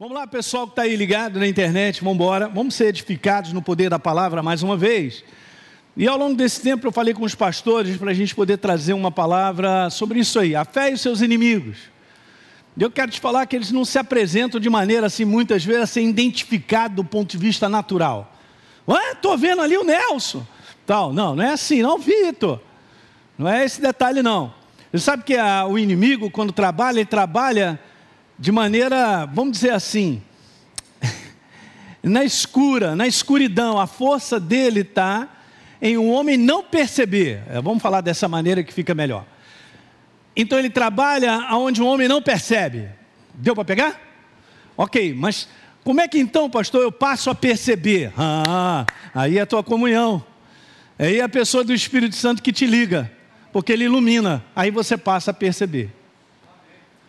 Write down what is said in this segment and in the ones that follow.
Vamos lá, pessoal que está aí ligado na internet, vamos embora. Vamos ser edificados no poder da palavra mais uma vez. E ao longo desse tempo eu falei com os pastores para a gente poder trazer uma palavra sobre isso aí, a fé e os seus inimigos. Eu quero te falar que eles não se apresentam de maneira assim, muitas vezes, a ser identificado do ponto de vista natural. Ué, estou vendo ali o Nelson. Tal. Não, não é assim, não, Vitor. Não é esse detalhe, não. Você sabe que a, o inimigo, quando trabalha, ele trabalha de maneira, vamos dizer assim, na escura, na escuridão. A força dele está em um homem não perceber. É, vamos falar dessa maneira que fica melhor. Então ele trabalha onde o homem não percebe. Deu para pegar? Ok, mas como é que então, pastor, eu passo a perceber? Ah, aí é a tua comunhão. Aí é a pessoa do Espírito Santo que te liga, porque ele ilumina. Aí você passa a perceber.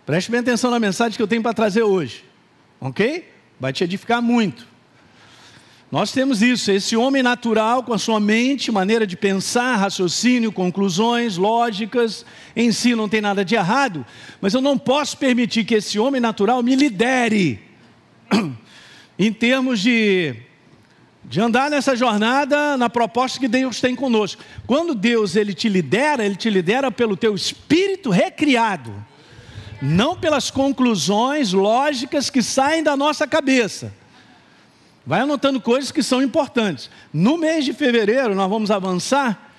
Preste bem atenção na mensagem que eu tenho para trazer hoje, ok? Vai te edificar muito. Nós temos isso, esse homem natural com a sua mente, maneira de pensar, raciocínio, conclusões, lógicas, em si não tem nada de errado, mas eu não posso permitir que esse homem natural me lidere em termos de, de andar nessa jornada na proposta que Deus tem conosco. Quando Deus ele te lidera, ele te lidera pelo teu espírito recriado não pelas conclusões lógicas que saem da nossa cabeça. Vai anotando coisas que são importantes. No mês de fevereiro, nós vamos avançar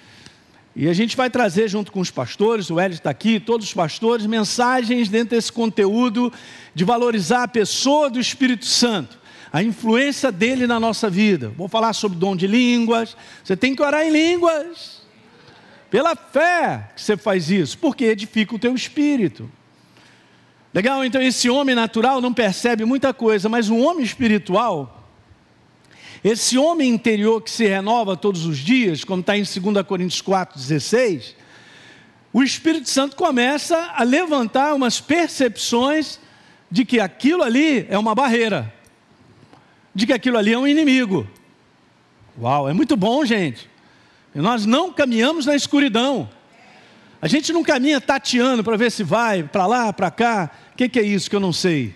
e a gente vai trazer, junto com os pastores, o Hélio está aqui, todos os pastores, mensagens dentro desse conteúdo de valorizar a pessoa do Espírito Santo, a influência dele na nossa vida. Vou falar sobre dom de línguas. Você tem que orar em línguas. Pela fé que você faz isso, porque edifica o teu espírito. Legal? Então esse homem natural não percebe muita coisa, mas o homem espiritual, esse homem interior que se renova todos os dias, como está em 2 Coríntios 4,16, o Espírito Santo começa a levantar umas percepções de que aquilo ali é uma barreira, de que aquilo ali é um inimigo. Uau, é muito bom, gente. Nós não caminhamos na escuridão. A gente não caminha tateando para ver se vai para lá, para cá. O que, que é isso que eu não sei?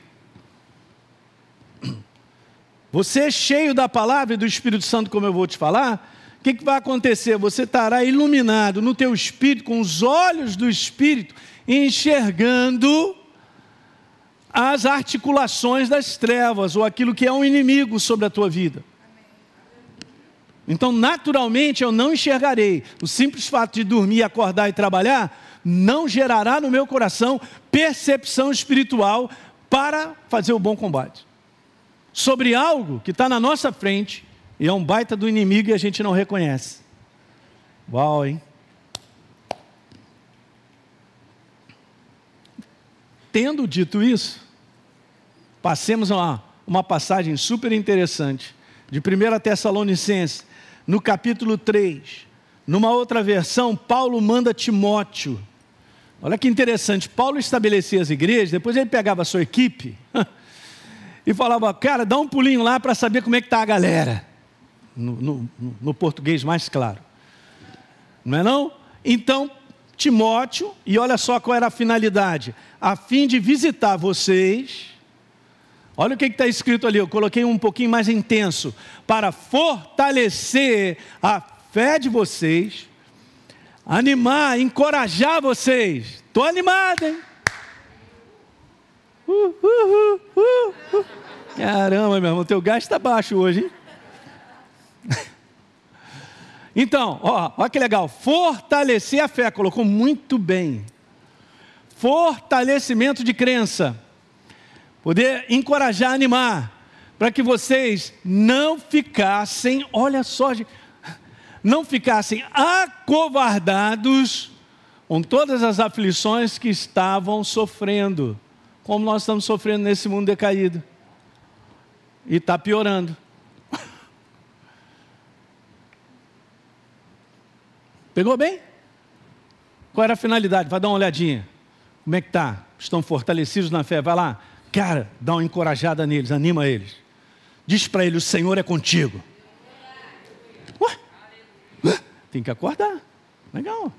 Você é cheio da palavra e do Espírito Santo, como eu vou te falar, o que, que vai acontecer? Você estará iluminado no teu espírito, com os olhos do Espírito, enxergando as articulações das trevas, ou aquilo que é um inimigo sobre a tua vida. Então, naturalmente, eu não enxergarei. O simples fato de dormir, acordar e trabalhar não gerará no meu coração percepção espiritual para fazer o bom combate. Sobre algo que está na nossa frente e é um baita do inimigo e a gente não reconhece. Uau, hein? Tendo dito isso, passemos a uma, uma passagem super interessante de 1 Tessalonicenses, no capítulo 3. Numa outra versão, Paulo manda Timóteo Olha que interessante, Paulo estabelecia as igrejas, depois ele pegava a sua equipe e falava, cara, dá um pulinho lá para saber como é que está a galera. No, no, no, português mais claro. Não é não? Então, Timóteo, e olha só qual era a finalidade, a fim de visitar vocês. Olha o que está escrito ali, eu coloquei um pouquinho mais intenso, para fortalecer a fé de vocês animar, encorajar vocês. Estou animado, hein? Uh, uh, uh, Caramba, meu irmão, teu gás está baixo hoje, hein? Então, ó, ó que legal. Fortalecer a fé, colocou muito bem. Fortalecimento de crença. Poder encorajar, animar, para que vocês não ficassem, olha só, não ficassem acovardados com todas as aflições que estavam sofrendo, como nós estamos sofrendo nesse mundo decaído. E está piorando. Pegou bem? Qual era a finalidade? Vai dar uma olhadinha. Como é que tá? Estão fortalecidos na fé? Vai lá. Cara, dá uma encorajada neles, anima eles. Diz para eles: o Senhor é contigo. Tem que acordar. Legal.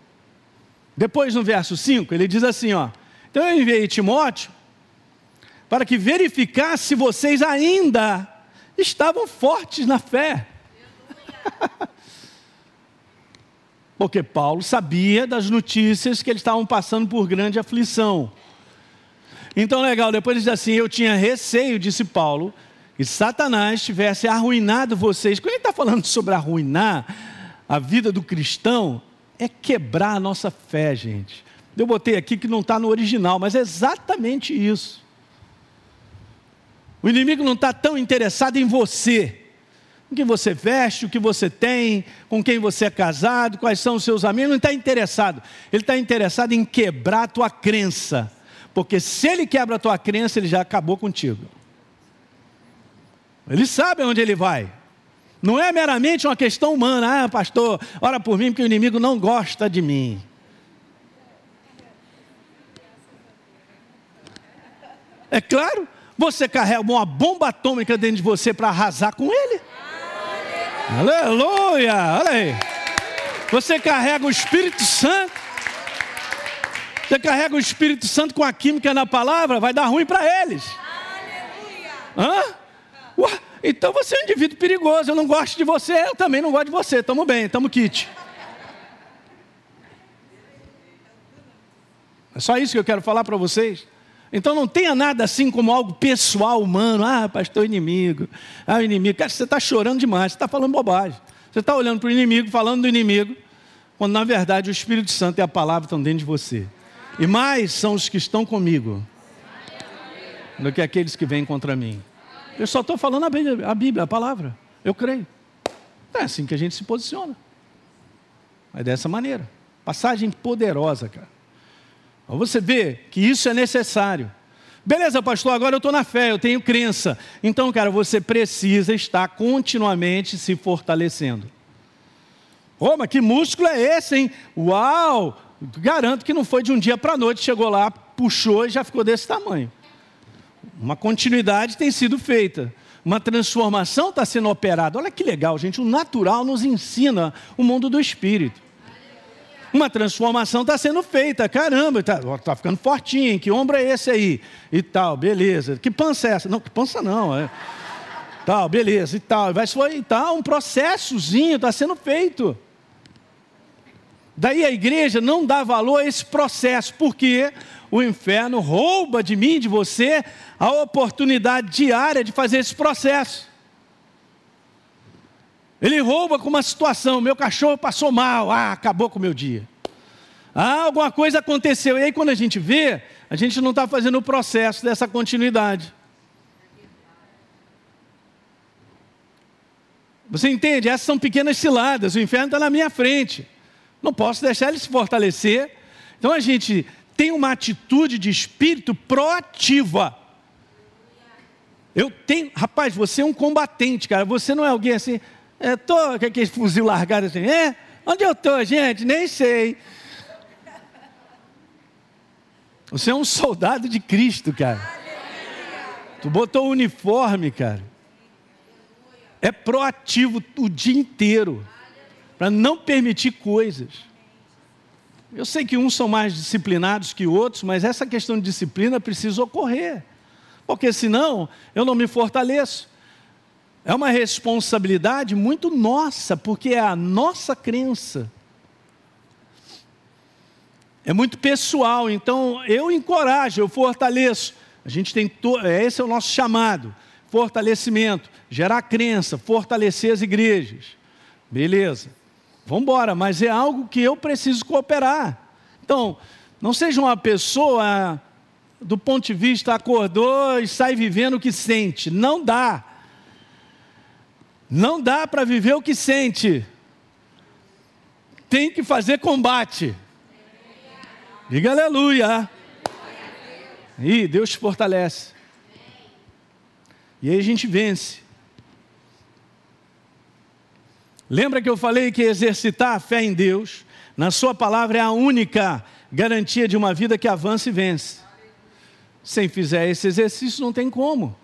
Depois no verso 5, ele diz assim: ó. Então eu enviei Timóteo para que verificasse se vocês ainda estavam fortes na fé. Porque Paulo sabia das notícias que eles estavam passando por grande aflição. Então, legal, depois diz assim: Eu tinha receio, disse Paulo, que Satanás tivesse arruinado vocês. Quando ele está falando sobre arruinar a vida do cristão, é quebrar a nossa fé, gente. Eu botei aqui que não está no original, mas é exatamente isso. O inimigo não está tão interessado em você, o que você veste, o que você tem, com quem você é casado, quais são os seus amigos, não está interessado. Ele está interessado em quebrar a tua crença. Porque se ele quebra a tua crença, ele já acabou contigo. Ele sabe onde ele vai. Não é meramente uma questão humana. Ah, pastor, ora por mim porque o inimigo não gosta de mim. É claro, você carrega uma bomba atômica dentro de você para arrasar com ele. Aleluia! Olha aí. Você carrega o Espírito Santo. Você carrega o Espírito Santo com a química na palavra, vai dar ruim para eles. Hã? Ué, então você é um indivíduo perigoso. Eu não gosto de você, eu também não gosto de você. Tamo bem, tamo kit. É só isso que eu quero falar para vocês. Então não tenha nada assim como algo pessoal, humano. Ah, pastor inimigo. Ah, inimigo. Cara, você está chorando demais, você está falando bobagem. Você está olhando para o inimigo, falando do inimigo, quando na verdade o Espírito Santo e a palavra estão dentro de você. E mais são os que estão comigo do que aqueles que vêm contra mim. Eu só estou falando a Bíblia, a Bíblia, a palavra. Eu creio. É assim que a gente se posiciona. É dessa maneira. Passagem poderosa, cara. Você vê que isso é necessário. Beleza, pastor, agora eu estou na fé, eu tenho crença. Então, cara, você precisa estar continuamente se fortalecendo. Oh, mas que músculo é esse, hein? Uau! Garanto que não foi de um dia para a noite, chegou lá, puxou e já ficou desse tamanho. Uma continuidade tem sido feita. Uma transformação está sendo operada. Olha que legal, gente. O natural nos ensina o mundo do espírito. Uma transformação está sendo feita, caramba, está tá ficando fortinho, hein? que ombro é esse aí? E tal, beleza. Que pança é essa? Não, que pança não, é. Tal, beleza, e tal. Vai foi, tal, um processozinho está sendo feito. Daí a igreja não dá valor a esse processo, porque o inferno rouba de mim, de você, a oportunidade diária de fazer esse processo. Ele rouba com uma situação, meu cachorro passou mal, ah, acabou com o meu dia. Ah, alguma coisa aconteceu. E aí quando a gente vê, a gente não está fazendo o processo dessa continuidade. Você entende? Essas são pequenas ciladas, o inferno está na minha frente. Não posso deixar ele se fortalecer. Então a gente tem uma atitude de espírito proativa. Eu tenho, rapaz, você é um combatente, cara. Você não é alguém assim, é, tô, com aquele fuzil largado assim, é? Onde eu tô, gente? Nem sei. Você é um soldado de Cristo, cara. Tu botou o uniforme, cara. É proativo o dia inteiro para não permitir coisas. Eu sei que uns são mais disciplinados que outros, mas essa questão de disciplina precisa ocorrer, porque senão eu não me fortaleço. É uma responsabilidade muito nossa, porque é a nossa crença. É muito pessoal, então eu encorajo, eu fortaleço. A gente tem to... É, esse é o nosso chamado, fortalecimento, gerar crença, fortalecer as igrejas. Beleza? Vamos embora, mas é algo que eu preciso cooperar. Então, não seja uma pessoa do ponto de vista acordou e sai vivendo o que sente. Não dá. Não dá para viver o que sente. Tem que fazer combate. Diga aleluia. E Deus te fortalece. E aí a gente vence. Lembra que eu falei que exercitar a fé em Deus, na Sua palavra, é a única garantia de uma vida que avança e vence. Sem fizer esse exercício, não tem como.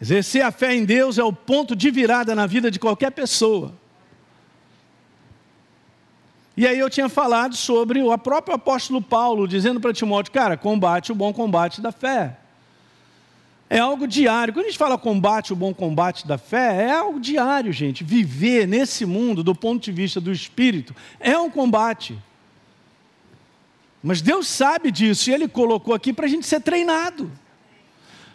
Exercer a fé em Deus é o ponto de virada na vida de qualquer pessoa. E aí eu tinha falado sobre o próprio apóstolo Paulo, dizendo para Timóteo, cara, combate o bom combate da fé. É algo diário. Quando a gente fala combate, o bom combate da fé, é algo diário, gente. Viver nesse mundo, do ponto de vista do espírito, é um combate. Mas Deus sabe disso e Ele colocou aqui para a gente ser treinado.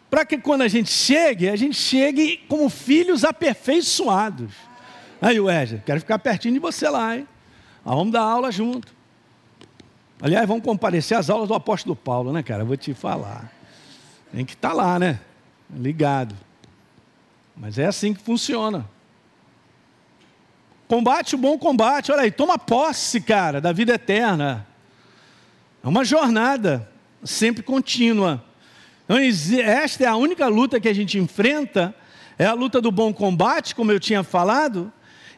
Para que quando a gente chegue, a gente chegue como filhos aperfeiçoados. Aí, Wesley, quero ficar pertinho de você lá, hein? vamos dar aula junto. Aliás, vamos comparecer às aulas do apóstolo Paulo, né, cara? vou te falar. Tem que estar tá lá, né? Ligado. Mas é assim que funciona. Combate o bom combate, olha aí, toma posse, cara, da vida eterna. É uma jornada sempre contínua. Então, esta é a única luta que a gente enfrenta, é a luta do bom combate, como eu tinha falado.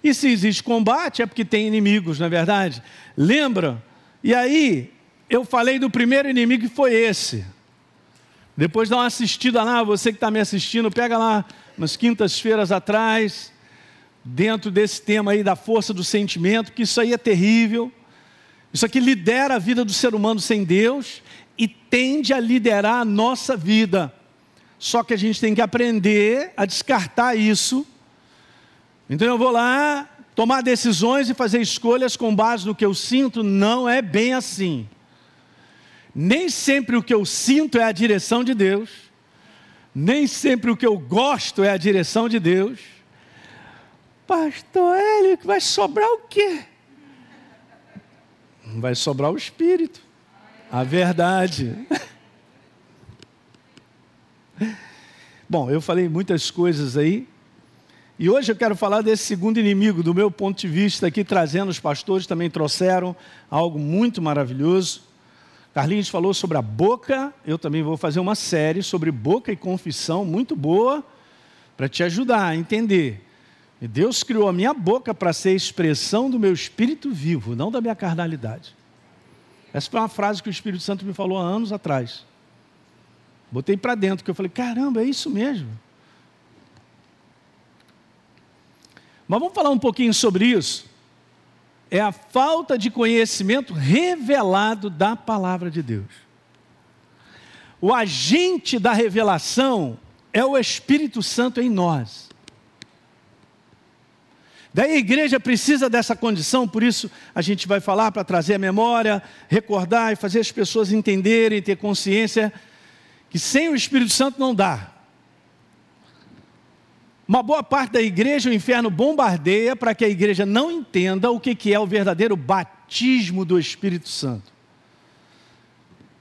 E se existe combate, é porque tem inimigos, não é verdade? Lembra? E aí, eu falei do primeiro inimigo que foi esse. Depois dá uma assistida lá, você que está me assistindo, pega lá umas quintas-feiras atrás, dentro desse tema aí da força do sentimento, que isso aí é terrível. Isso aqui lidera a vida do ser humano sem Deus e tende a liderar a nossa vida. Só que a gente tem que aprender a descartar isso. Então eu vou lá tomar decisões e fazer escolhas com base no que eu sinto, não é bem assim. Nem sempre o que eu sinto é a direção de Deus, nem sempre o que eu gosto é a direção de Deus. Pastor Hélio, vai sobrar o quê? vai sobrar o Espírito, a verdade. Bom, eu falei muitas coisas aí, e hoje eu quero falar desse segundo inimigo, do meu ponto de vista, aqui trazendo, os pastores também trouxeram algo muito maravilhoso. Carlinhos falou sobre a boca, eu também vou fazer uma série sobre boca e confissão, muito boa, para te ajudar a entender Deus criou a minha boca para ser expressão do meu espírito vivo, não da minha carnalidade. Essa foi uma frase que o Espírito Santo me falou há anos atrás. Botei para dentro, que eu falei: caramba, é isso mesmo. Mas vamos falar um pouquinho sobre isso. É a falta de conhecimento revelado da palavra de Deus. O agente da revelação é o Espírito Santo em nós. Daí a igreja precisa dessa condição, por isso a gente vai falar para trazer a memória, recordar e fazer as pessoas entenderem, ter consciência que sem o Espírito Santo não dá. Uma boa parte da igreja o inferno bombardeia para que a igreja não entenda o que é o verdadeiro batismo do Espírito Santo.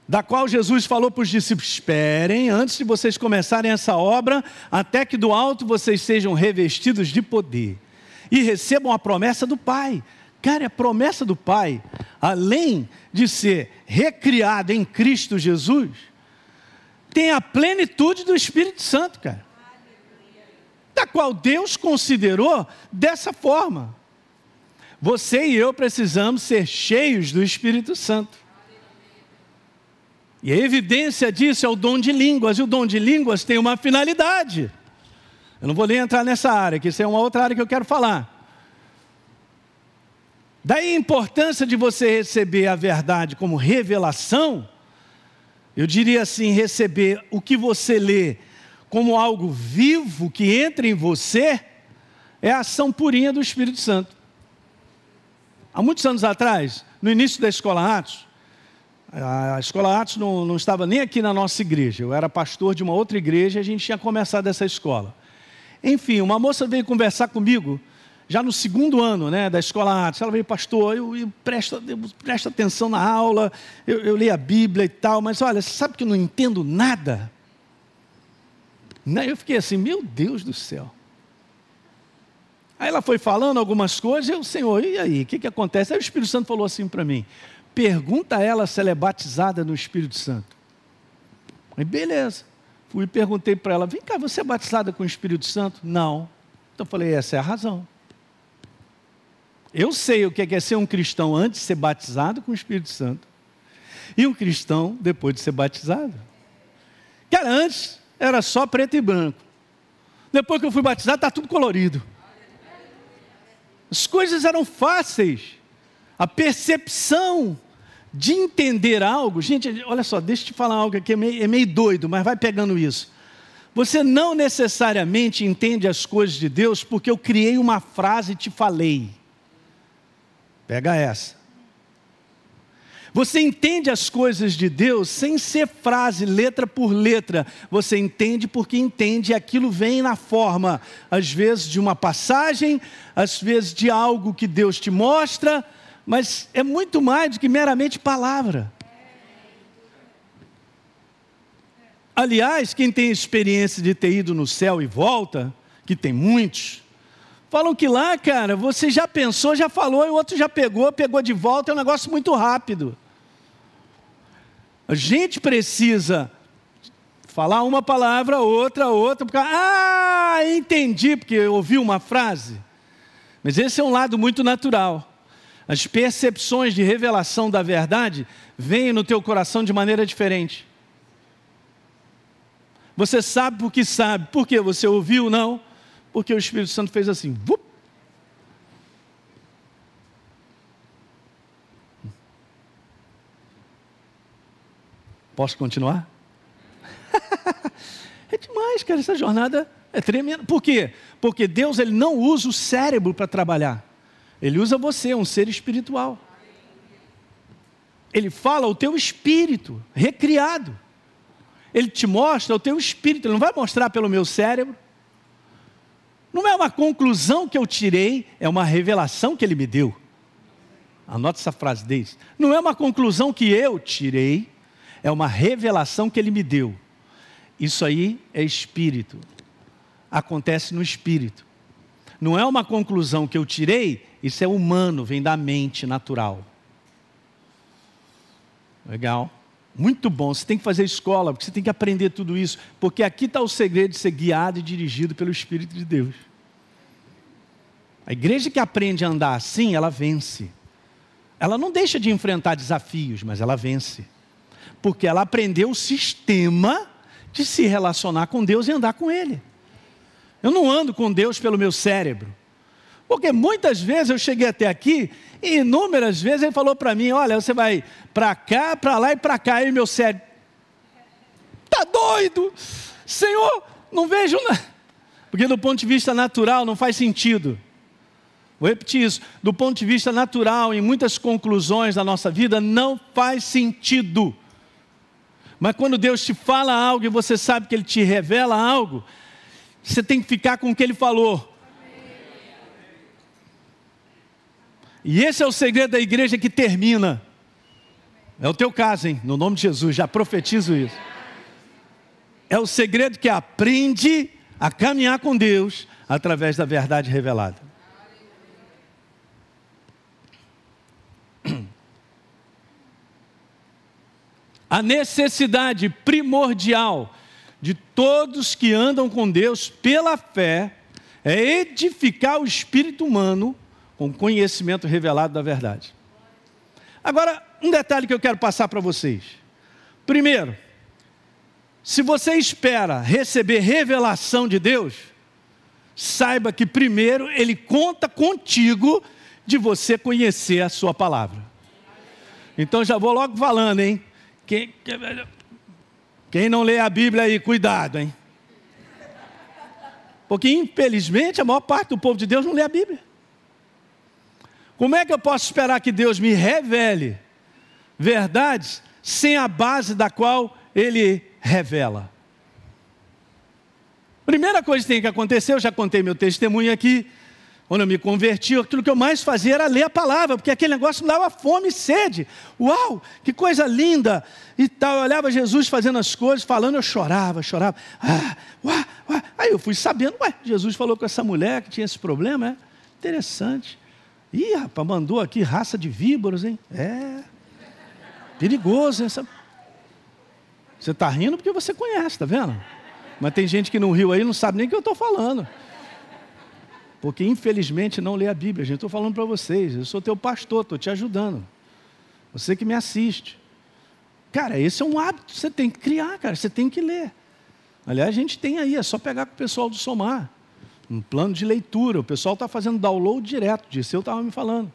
Da qual Jesus falou para os discípulos: esperem antes de vocês começarem essa obra, até que do alto vocês sejam revestidos de poder e recebam a promessa do Pai. Cara, a promessa do Pai, além de ser recriado em Cristo Jesus, tem a plenitude do Espírito Santo, cara. Da qual Deus considerou dessa forma. Você e eu precisamos ser cheios do Espírito Santo. E a evidência disso é o dom de línguas, e o dom de línguas tem uma finalidade. Eu não vou nem entrar nessa área, que isso é uma outra área que eu quero falar. Daí a importância de você receber a verdade como revelação, eu diria assim: receber o que você lê como algo vivo que entra em você, é a ação purinha do Espírito Santo. Há muitos anos atrás, no início da Escola Atos, a Escola Atos não, não estava nem aqui na nossa igreja, eu era pastor de uma outra igreja e a gente tinha começado essa escola. Enfim, uma moça veio conversar comigo, já no segundo ano né, da escola Atos. Ela veio, pastor, eu, eu, presto, eu presto atenção na aula, eu, eu leio a Bíblia e tal, mas olha, sabe que eu não entendo nada? Né, eu fiquei assim, meu Deus do céu. Aí ela foi falando algumas coisas, eu, Senhor, e aí, o que, que acontece? Aí o Espírito Santo falou assim para mim: pergunta a ela se ela é batizada no Espírito Santo. Aí, beleza. Fui e perguntei para ela: vem cá, você é batizada com o Espírito Santo? Não. Então eu falei: essa é a razão. Eu sei o que é, é ser um cristão antes de ser batizado com o Espírito Santo e um cristão depois de ser batizado. Cara, antes era só preto e branco. Depois que eu fui batizado, está tudo colorido. As coisas eram fáceis. A percepção de entender algo, gente, olha só, deixa eu te falar algo aqui, é meio, é meio doido, mas vai pegando isso. Você não necessariamente entende as coisas de Deus porque eu criei uma frase e te falei. Pega essa. Você entende as coisas de Deus sem ser frase, letra por letra. Você entende porque entende e aquilo vem na forma, às vezes, de uma passagem, às vezes de algo que Deus te mostra, mas é muito mais do que meramente palavra. Aliás, quem tem experiência de ter ido no céu e volta, que tem muitos, falam que lá, cara, você já pensou, já falou, e o outro já pegou, pegou de volta, é um negócio muito rápido. A gente precisa falar uma palavra, outra, outra, porque, ah, entendi, porque ouvi uma frase. Mas esse é um lado muito natural. As percepções de revelação da verdade vêm no teu coração de maneira diferente. Você sabe porque sabe. Por que você ouviu? Não. Porque o Espírito Santo fez assim. Vup, Posso continuar? é demais, cara, essa jornada é tremenda. Por quê? Porque Deus ele não usa o cérebro para trabalhar. Ele usa você, um ser espiritual. Ele fala o teu espírito, recriado. Ele te mostra o teu espírito, ele não vai mostrar pelo meu cérebro. Não é uma conclusão que eu tirei, é uma revelação que ele me deu. Anota essa frase desse. Não é uma conclusão que eu tirei, é uma revelação que ele me deu. Isso aí é espírito. Acontece no espírito. Não é uma conclusão que eu tirei, isso é humano, vem da mente natural. Legal. Muito bom. Você tem que fazer escola, porque você tem que aprender tudo isso. Porque aqui está o segredo de ser guiado e dirigido pelo Espírito de Deus. A igreja que aprende a andar assim, ela vence. Ela não deixa de enfrentar desafios, mas ela vence porque ela aprendeu o sistema de se relacionar com Deus e andar com Ele. Eu não ando com Deus pelo meu cérebro. Porque muitas vezes eu cheguei até aqui e inúmeras vezes ele falou para mim: olha, você vai para cá, para lá e para cá. E meu cérebro, tá doido? Senhor, não vejo nada. Porque do ponto de vista natural não faz sentido. Vou repetir isso. Do ponto de vista natural, em muitas conclusões da nossa vida, não faz sentido. Mas quando Deus te fala algo e você sabe que Ele te revela algo, você tem que ficar com o que Ele falou. E esse é o segredo da igreja que termina. É o teu caso, hein? No nome de Jesus, já profetizo isso. É o segredo que aprende a caminhar com Deus através da verdade revelada. A necessidade primordial de todos que andam com Deus pela fé é edificar o espírito humano com conhecimento revelado da verdade. Agora, um detalhe que eu quero passar para vocês. Primeiro, se você espera receber revelação de Deus, saiba que primeiro ele conta contigo de você conhecer a sua palavra. Então já vou logo falando, hein? Quem, quem não lê a Bíblia aí, cuidado, hein? Porque infelizmente a maior parte do povo de Deus não lê a Bíblia. Como é que eu posso esperar que Deus me revele verdades sem a base da qual Ele revela? Primeira coisa que tem que acontecer, eu já contei meu testemunho aqui, quando eu me converti, aquilo que eu mais fazia era ler a palavra, porque aquele negócio me dava fome e sede. Uau, que coisa linda! E tal, eu olhava Jesus fazendo as coisas, falando, eu chorava, chorava. Ah, uá, uá. Aí eu fui sabendo, ué, Jesus falou com essa mulher que tinha esse problema, é interessante. Ih, rapaz, mandou aqui raça de víboras, hein? É. Perigoso, essa. Você está rindo porque você conhece, está vendo? Mas tem gente que não riu aí não sabe nem o que eu estou falando. Porque infelizmente não lê a Bíblia. Gente, estou falando para vocês, eu sou teu pastor, estou te ajudando. Você que me assiste. Cara, esse é um hábito que você tem que criar, cara, você tem que ler. Aliás, a gente tem aí, é só pegar com o pessoal do Somar. Um plano de leitura. O pessoal está fazendo download direto disso, eu estava me falando.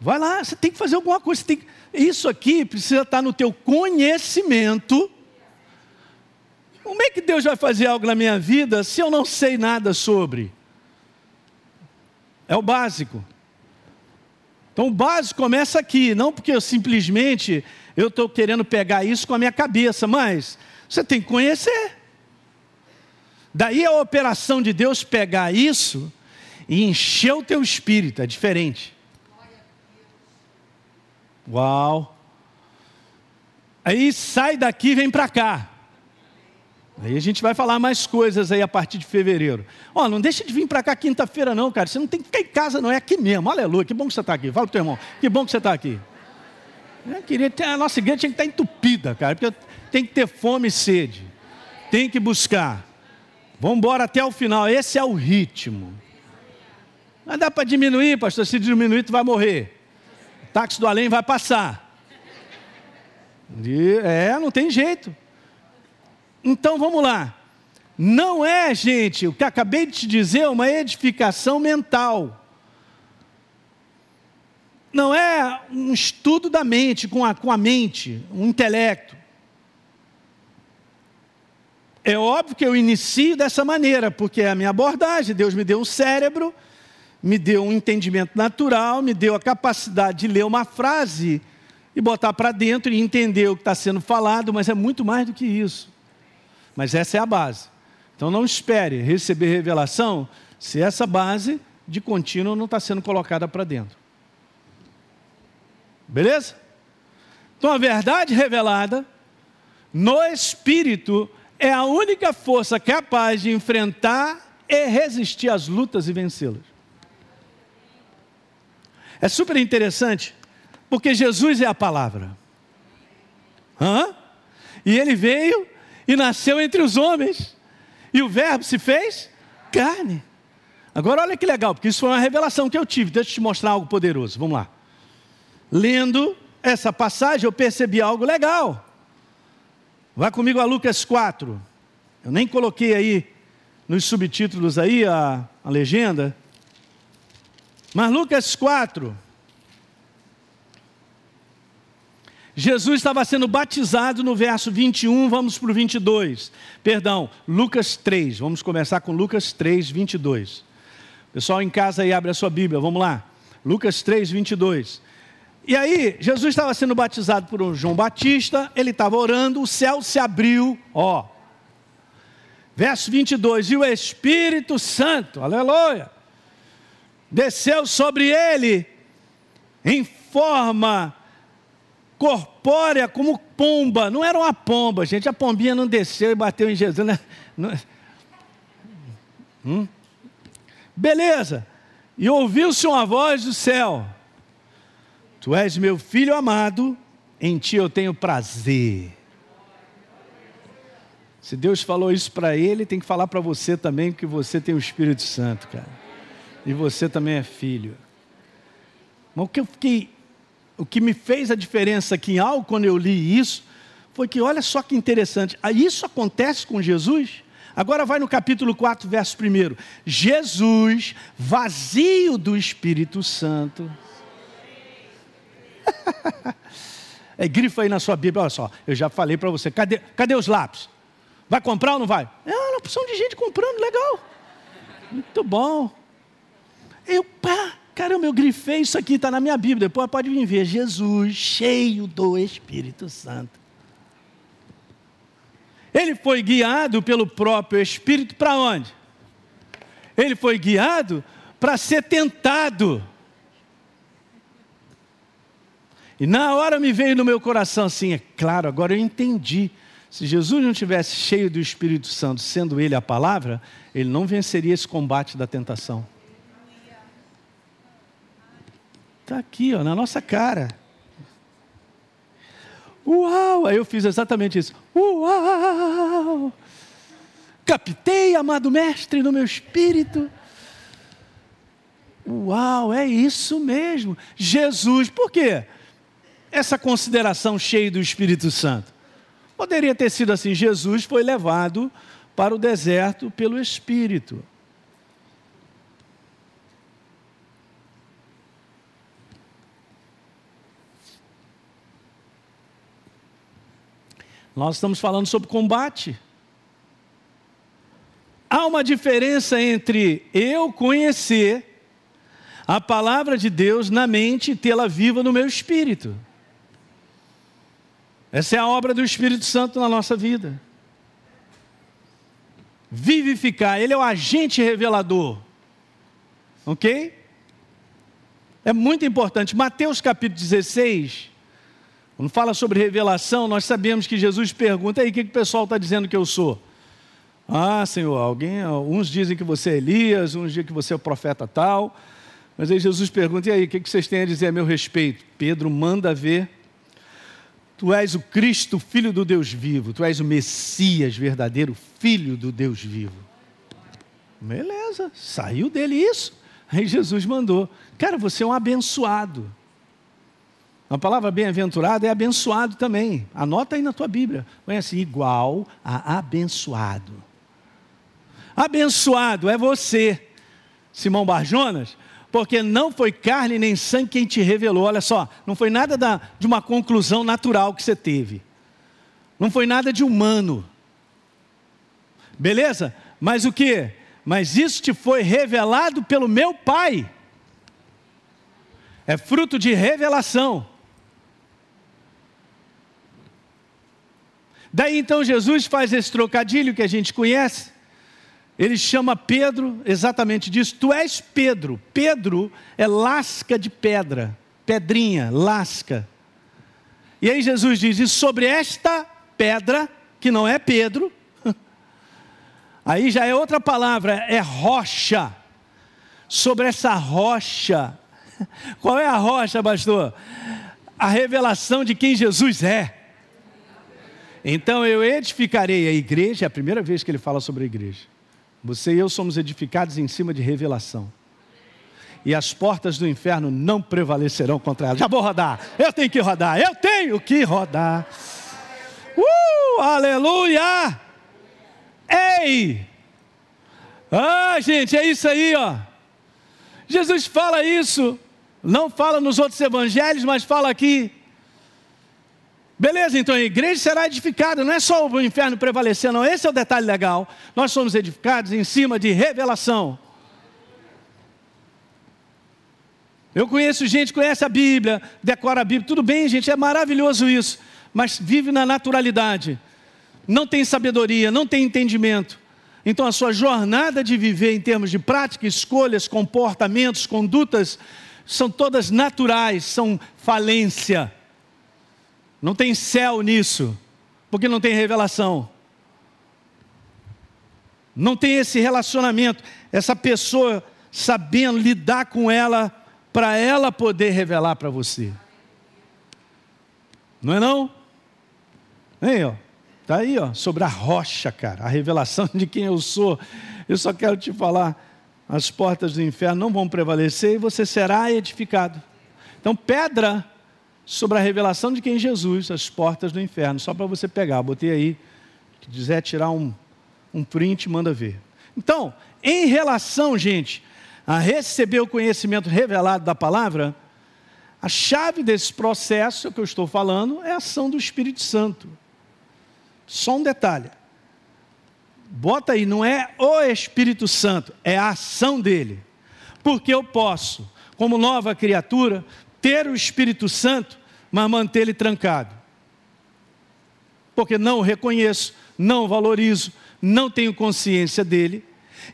Vai lá, você tem que fazer alguma coisa. Tem... Isso aqui precisa estar no teu conhecimento como é que Deus vai fazer algo na minha vida se eu não sei nada sobre? É o básico. Então o básico começa aqui, não porque eu simplesmente eu estou querendo pegar isso com a minha cabeça, mas você tem que conhecer. Daí a operação de Deus pegar isso e encher o teu espírito, é diferente. Uau! Aí sai daqui e vem para cá. Aí a gente vai falar mais coisas aí a partir de fevereiro. Ó, oh, não deixa de vir para cá quinta-feira não, cara. Você não tem que ficar em casa, não. É aqui mesmo. Aleluia. Que bom que você está aqui. Fala pro teu irmão. Que bom que você está aqui. Eu queria ter, a nossa igreja tinha que estar tá entupida, cara. Porque tem que ter fome e sede. Tem que buscar. Vamos embora até o final. Esse é o ritmo. Mas dá para diminuir, pastor. Se diminuir, tu vai morrer. O táxi do além vai passar. E, é, não tem jeito. Então vamos lá. Não é, gente, o que acabei de te dizer, uma edificação mental. Não é um estudo da mente, com a, com a mente, um intelecto. É óbvio que eu inicio dessa maneira, porque é a minha abordagem. Deus me deu um cérebro, me deu um entendimento natural, me deu a capacidade de ler uma frase e botar para dentro e entender o que está sendo falado, mas é muito mais do que isso. Mas essa é a base. Então não espere receber revelação se essa base de contínuo não está sendo colocada para dentro. Beleza? Então a verdade revelada no Espírito é a única força capaz de enfrentar e resistir às lutas e vencê-las. É super interessante, porque Jesus é a palavra. Hã? E ele veio e nasceu entre os homens. E o Verbo se fez carne. Agora olha que legal, porque isso foi uma revelação que eu tive. Deixa eu te mostrar algo poderoso. Vamos lá. Lendo essa passagem, eu percebi algo legal. Vá comigo a Lucas 4. Eu nem coloquei aí nos subtítulos aí a, a legenda. Mas Lucas 4, Jesus estava sendo batizado no verso 21, vamos para o 22. Perdão, Lucas 3. Vamos começar com Lucas 3, 22. Pessoal em casa aí, abre a sua Bíblia, vamos lá. Lucas 3, 22. E aí, Jesus estava sendo batizado por um João Batista, ele estava orando, o céu se abriu, ó. Verso 22, e o Espírito Santo, aleluia, desceu sobre ele em forma corpórea como pomba. Não era uma pomba, gente. A pombinha não desceu e bateu em Jesus. Né? Hum? Beleza. E ouviu-se uma voz do céu: Tu és meu filho amado, em ti eu tenho prazer. Se Deus falou isso para ele, tem que falar para você também, porque você tem o Espírito Santo, cara. E você também é filho. Mas o que eu fiquei o que me fez a diferença aqui em algo quando eu li isso, foi que olha só que interessante, ah, isso acontece com Jesus? Agora vai no capítulo 4, verso 1. Jesus, vazio do Espírito Santo. é, grifa aí na sua Bíblia, olha só, eu já falei para você, cadê, cadê os lápis? Vai comprar ou não vai? É uma opção de gente comprando, legal. Muito bom. Eu, pá, Caramba, eu grifei isso aqui, está na minha Bíblia. Depois pode vir ver. Jesus, cheio do Espírito Santo. Ele foi guiado pelo próprio Espírito para onde? Ele foi guiado para ser tentado. E na hora me veio no meu coração assim, é claro, agora eu entendi. Se Jesus não tivesse cheio do Espírito Santo, sendo ele a palavra, ele não venceria esse combate da tentação. Está aqui, ó, na nossa cara. Uau! Aí eu fiz exatamente isso. Uau! Captei, amado mestre, no meu espírito. Uau, é isso mesmo. Jesus, por quê? Essa consideração cheia do Espírito Santo. Poderia ter sido assim: Jesus foi levado para o deserto pelo Espírito. Nós estamos falando sobre combate. Há uma diferença entre eu conhecer a palavra de Deus na mente e tê-la viva no meu espírito. Essa é a obra do Espírito Santo na nossa vida. Vivificar, ele é o agente revelador. Ok? É muito importante. Mateus capítulo 16, quando fala sobre revelação, nós sabemos que Jesus pergunta: aí, o que, que o pessoal está dizendo que eu sou? Ah, Senhor, alguém, uns dizem que você é Elias, uns dizem que você é o profeta tal. Mas aí Jesus pergunta: e aí, o que, que vocês têm a dizer a meu respeito? Pedro manda ver. Tu és o Cristo, filho do Deus vivo. Tu és o Messias verdadeiro, filho do Deus vivo. Beleza, saiu dele isso. Aí Jesus mandou: Cara, você é um abençoado. A palavra bem-aventurado é abençoado também. Anota aí na tua Bíblia. Põe assim, igual a abençoado. Abençoado é você, Simão Barjonas, porque não foi carne nem sangue quem te revelou. Olha só, não foi nada da, de uma conclusão natural que você teve. Não foi nada de humano. Beleza? Mas o que? Mas isso te foi revelado pelo meu Pai. É fruto de revelação. Daí então Jesus faz esse trocadilho que a gente conhece. Ele chama Pedro exatamente disso. Tu és Pedro. Pedro é lasca de pedra, pedrinha, lasca. E aí Jesus diz: e sobre esta pedra, que não é Pedro, aí já é outra palavra, é rocha. Sobre essa rocha, qual é a rocha, pastor? A revelação de quem Jesus é. Então eu edificarei a igreja, é a primeira vez que ele fala sobre a igreja. Você e eu somos edificados em cima de revelação. E as portas do inferno não prevalecerão contra ela. Já vou rodar. Eu tenho que rodar. Eu tenho que rodar. Uh, aleluia! Ei! Ah, gente, é isso aí, ó. Jesus fala isso. Não fala nos outros evangelhos, mas fala aqui. Beleza, então a igreja será edificada, não é só o inferno prevalecer, não, esse é o detalhe legal. Nós somos edificados em cima de revelação. Eu conheço gente, conhece a Bíblia, decora a Bíblia, tudo bem, gente, é maravilhoso isso, mas vive na naturalidade, não tem sabedoria, não tem entendimento. Então a sua jornada de viver em termos de prática, escolhas, comportamentos, condutas, são todas naturais, são falência. Não tem céu nisso, porque não tem revelação. Não tem esse relacionamento, essa pessoa sabendo lidar com ela para ela poder revelar para você. Não é não? Aí, ó. Tá aí, ó, sobre a rocha, cara, a revelação de quem eu sou. Eu só quero te falar, as portas do inferno não vão prevalecer e você será edificado. Então, pedra sobre a revelação de quem Jesus, as portas do inferno, só para você pegar. Botei aí, se quiser tirar um, um print, manda ver. Então, em relação, gente, a receber o conhecimento revelado da palavra, a chave desse processo que eu estou falando é a ação do Espírito Santo. Só um detalhe. Bota aí, não é o Espírito Santo, é a ação dele. Porque eu posso, como nova criatura, ter o Espírito Santo mas manter ele trancado. Porque não o reconheço, não o valorizo, não tenho consciência dele,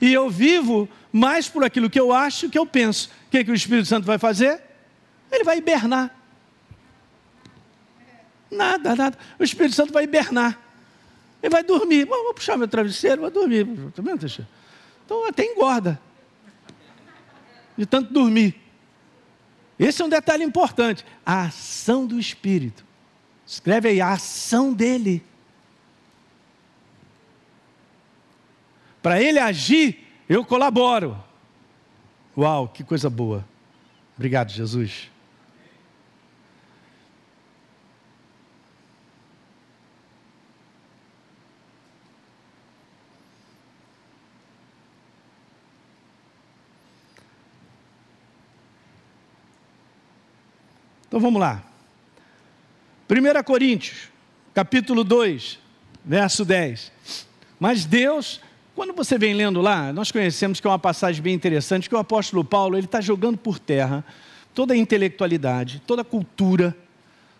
e eu vivo mais por aquilo que eu acho que eu penso. O que, é que o Espírito Santo vai fazer? Ele vai hibernar. Nada, nada. O Espírito Santo vai hibernar. Ele vai dormir. Bom, vou puxar meu travesseiro, vai dormir. Tá Então até engorda. De tanto dormir. Esse é um detalhe importante. A ação do Espírito. Escreve aí, a ação dele. Para ele agir, eu colaboro. Uau, que coisa boa. Obrigado, Jesus. Então vamos lá. 1 Coríntios, capítulo 2, verso 10. Mas Deus Quando você vem lendo lá, nós conhecemos que é uma passagem bem interessante, que o apóstolo Paulo ele está jogando por terra toda a intelectualidade, toda a cultura,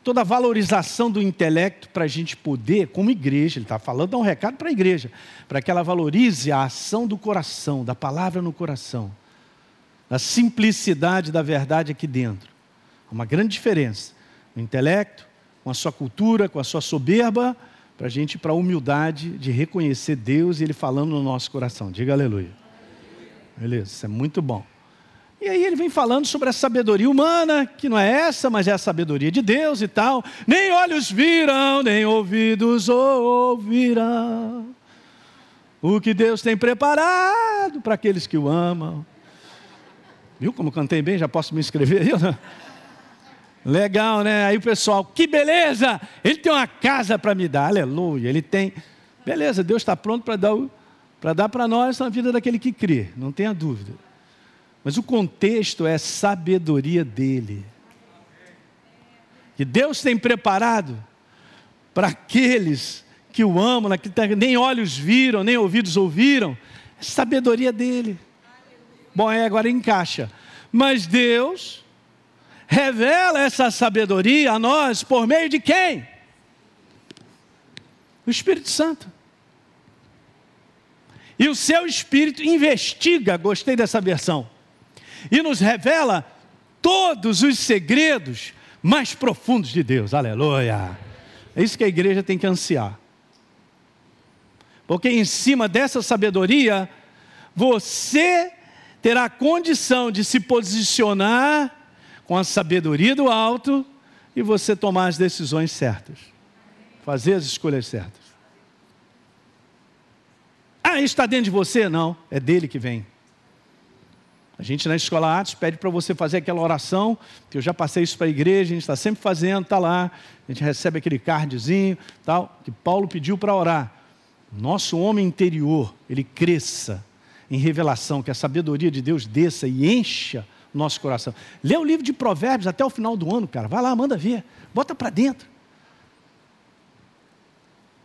toda a valorização do intelecto para a gente poder, como igreja, ele está falando, dá um recado para a igreja, para que ela valorize a ação do coração, da palavra no coração, da simplicidade da verdade aqui dentro. Uma grande diferença no intelecto, com a sua cultura, com a sua soberba, para a gente para a humildade de reconhecer Deus e Ele falando no nosso coração. Diga aleluia. Beleza, isso é muito bom. E aí ele vem falando sobre a sabedoria humana, que não é essa, mas é a sabedoria de Deus e tal. Nem olhos viram, nem ouvidos ouvirão. O que Deus tem preparado para aqueles que o amam. Viu como cantei bem? Já posso me inscrever aí? Legal, né? Aí o pessoal, que beleza! Ele tem uma casa para me dar, aleluia. Ele tem. Beleza, Deus está pronto para dar para dar nós na vida daquele que crê, não tenha dúvida. Mas o contexto é sabedoria dele. Que Deus tem preparado para aqueles que o amam, que nem olhos viram, nem ouvidos ouviram, é sabedoria dele. Bom, é agora encaixa. Mas Deus revela essa sabedoria a nós por meio de quem? O Espírito Santo. E o seu Espírito investiga, gostei dessa versão e nos revela todos os segredos mais profundos de Deus. Aleluia! É isso que a igreja tem que ansiar. Porque em cima dessa sabedoria, você terá condição de se posicionar com a sabedoria do alto e você tomar as decisões certas, fazer as escolhas certas. Ah, está dentro de você? Não, é dele que vem. A gente na Escola Atos pede para você fazer aquela oração, que eu já passei isso para a igreja, a gente está sempre fazendo, está lá, a gente recebe aquele cardzinho, tal, que Paulo pediu para orar. Nosso homem interior, ele cresça em revelação, que a sabedoria de Deus desça e encha nosso coração. Lê o livro de Provérbios até o final do ano, cara. Vai lá, manda ver, bota para dentro.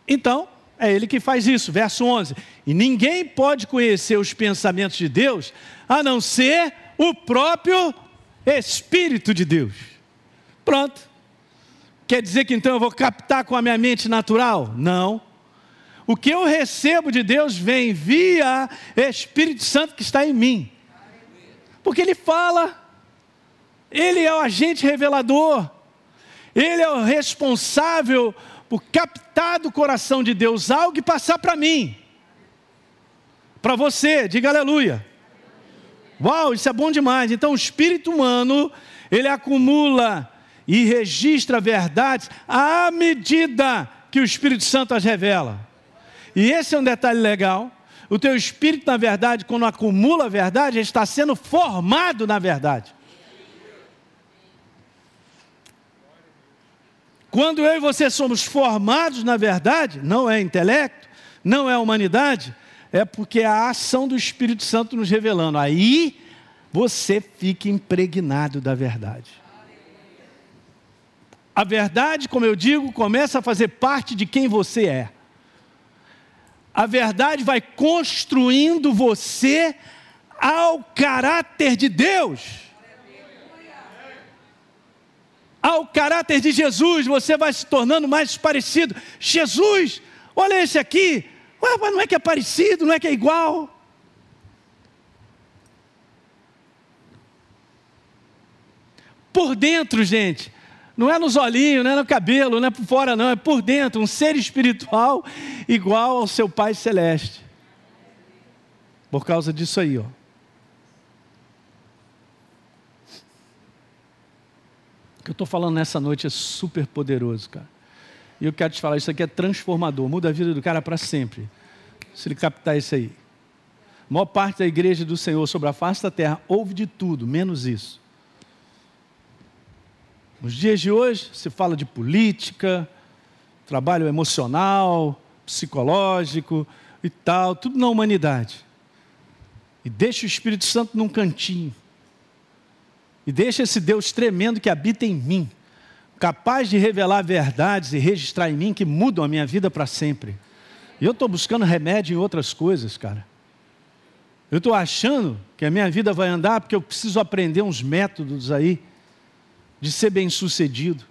Então, é ele que faz isso, verso 11. E ninguém pode conhecer os pensamentos de Deus a não ser o próprio Espírito de Deus. Pronto. Quer dizer que então eu vou captar com a minha mente natural? Não. O que eu recebo de Deus vem via Espírito Santo que está em mim. Porque Ele fala, Ele é o agente revelador, Ele é o responsável por captar do coração de Deus algo e passar para mim. Para você, diga aleluia. Uau, isso é bom demais. Então, o espírito humano, ele acumula e registra verdades à medida que o Espírito Santo as revela. E esse é um detalhe legal. O teu espírito, na verdade, quando acumula a verdade, está sendo formado na verdade. Quando eu e você somos formados na verdade, não é intelecto, não é humanidade, é porque é a ação do Espírito Santo nos revelando. Aí você fica impregnado da verdade. A verdade, como eu digo, começa a fazer parte de quem você é. A verdade vai construindo você ao caráter de Deus ao caráter de Jesus, você vai se tornando mais parecido. Jesus, olha esse aqui, Ué, mas não é que é parecido, não é que é igual. Por dentro, gente, não é nos olhinhos, não é no cabelo, não é por fora, não, é por dentro, um ser espiritual igual ao seu Pai Celeste. Por causa disso aí, ó. O que eu estou falando nessa noite é super poderoso, cara. E eu quero te falar, isso aqui é transformador, muda a vida do cara para sempre. Se ele captar isso aí. A maior parte da igreja do Senhor sobre a face da terra ouve de tudo, menos isso. Nos dias de hoje se fala de política, trabalho emocional, psicológico e tal, tudo na humanidade. E deixa o Espírito Santo num cantinho. E deixa esse Deus tremendo que habita em mim, capaz de revelar verdades e registrar em mim que mudam a minha vida para sempre. E eu estou buscando remédio em outras coisas, cara. Eu estou achando que a minha vida vai andar porque eu preciso aprender uns métodos aí de ser bem sucedido.